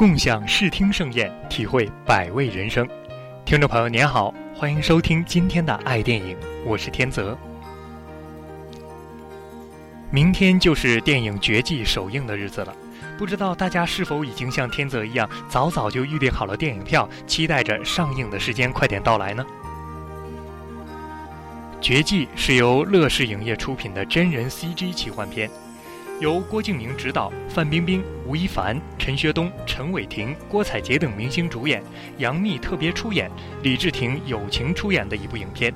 共享视听盛宴，体会百味人生。听众朋友您好，欢迎收听今天的爱电影，我是天泽。明天就是电影《绝技》首映的日子了，不知道大家是否已经像天泽一样，早早就预定好了电影票，期待着上映的时间快点到来呢？《绝技》是由乐视影业出品的真人 CG 奇幻片。由郭敬明执导，范冰冰、吴亦凡、陈学冬、陈伟霆、郭采洁等明星主演，杨幂特别出演，李治廷友情出演的一部影片。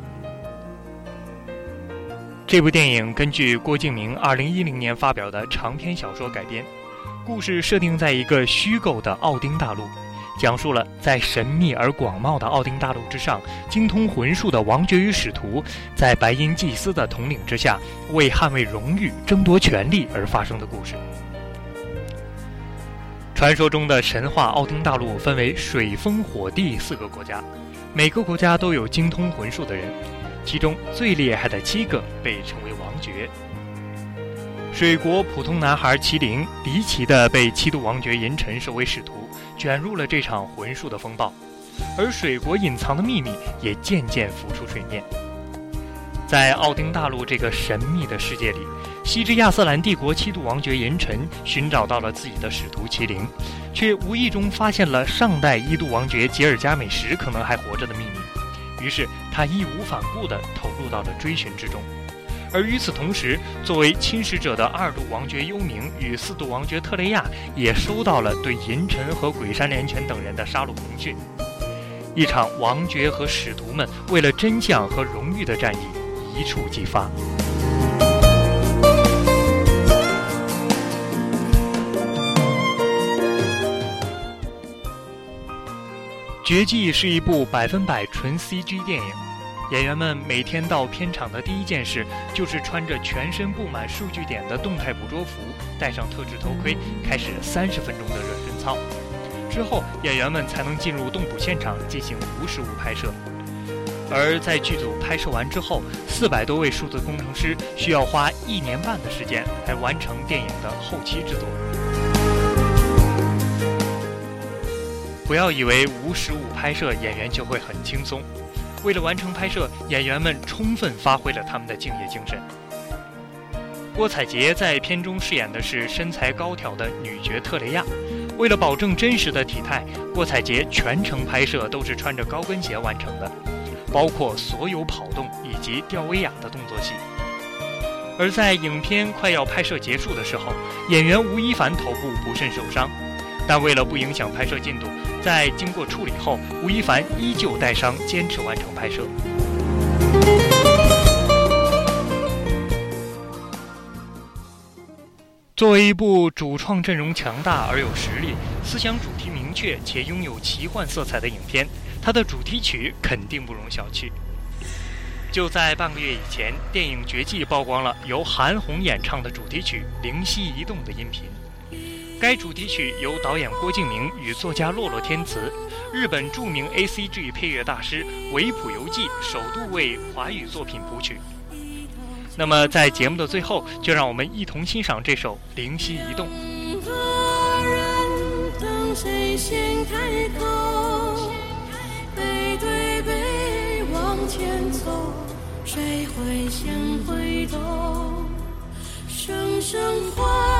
这部电影根据郭敬明二零一零年发表的长篇小说改编，故事设定在一个虚构的奥丁大陆。讲述了在神秘而广袤的奥丁大陆之上，精通魂术的王爵与使徒，在白银祭司的统领之下，为捍卫荣誉、争夺权力而发生的故事。传说中的神话奥丁大陆分为水、风、火、地四个国家，每个国家都有精通魂术的人，其中最厉害的七个被称为王爵。水国普通男孩麒麟离奇的被七度王爵银尘收为使徒。卷入了这场魂术的风暴，而水国隐藏的秘密也渐渐浮出水面。在奥丁大陆这个神秘的世界里，西之亚瑟兰帝国七度王爵银尘寻找到了自己的使徒麒麟，却无意中发现了上代一度王爵吉尔加美什可能还活着的秘密，于是他义无反顾地投入到了追寻之中。而与此同时，作为侵蚀者的二度王爵幽冥与四度王爵特雷亚也收到了对银尘和鬼山连泉等人的杀戮通讯。一场王爵和使徒们为了真相和荣誉的战役一触即发。《绝技》是一部百分百纯 CG 电影。演员们每天到片场的第一件事，就是穿着全身布满数据点的动态捕捉服，戴上特制头盔，开始三十分钟的热身操。之后，演员们才能进入动捕现场进行无实物拍摄。而在剧组拍摄完之后，四百多位数字工程师需要花一年半的时间来完成电影的后期制作。不要以为无实物拍摄演员就会很轻松。为了完成拍摄，演员们充分发挥了他们的敬业精神。郭采洁在片中饰演的是身材高挑的女角特雷亚。为了保证真实的体态，郭采洁全程拍摄都是穿着高跟鞋完成的，包括所有跑动以及吊威亚的动作戏。而在影片快要拍摄结束的时候，演员吴亦凡头部不慎受伤，但为了不影响拍摄进度。在经过处理后，吴亦凡依旧带伤坚持完成拍摄。作为一部主创阵容强大而有实力、思想主题明确且拥有奇幻色彩的影片，它的主题曲肯定不容小觑。就在半个月以前，电影《绝技》曝光了由韩红演唱的主题曲《灵犀一动》的音频。该主题曲由导演郭敬明与作家洛洛填词，日本著名 A C G 配乐大师维普游记首度为华语作品谱曲。那么，在节目的最后，就让我们一同欣赏这首《灵犀一动》。谁会先回头？声声唤。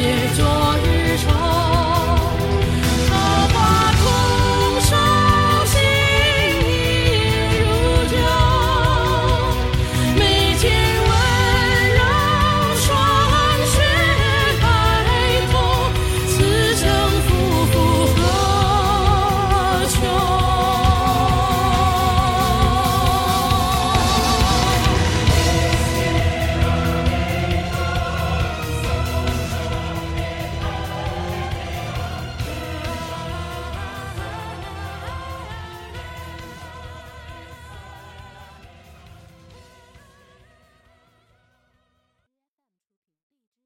别装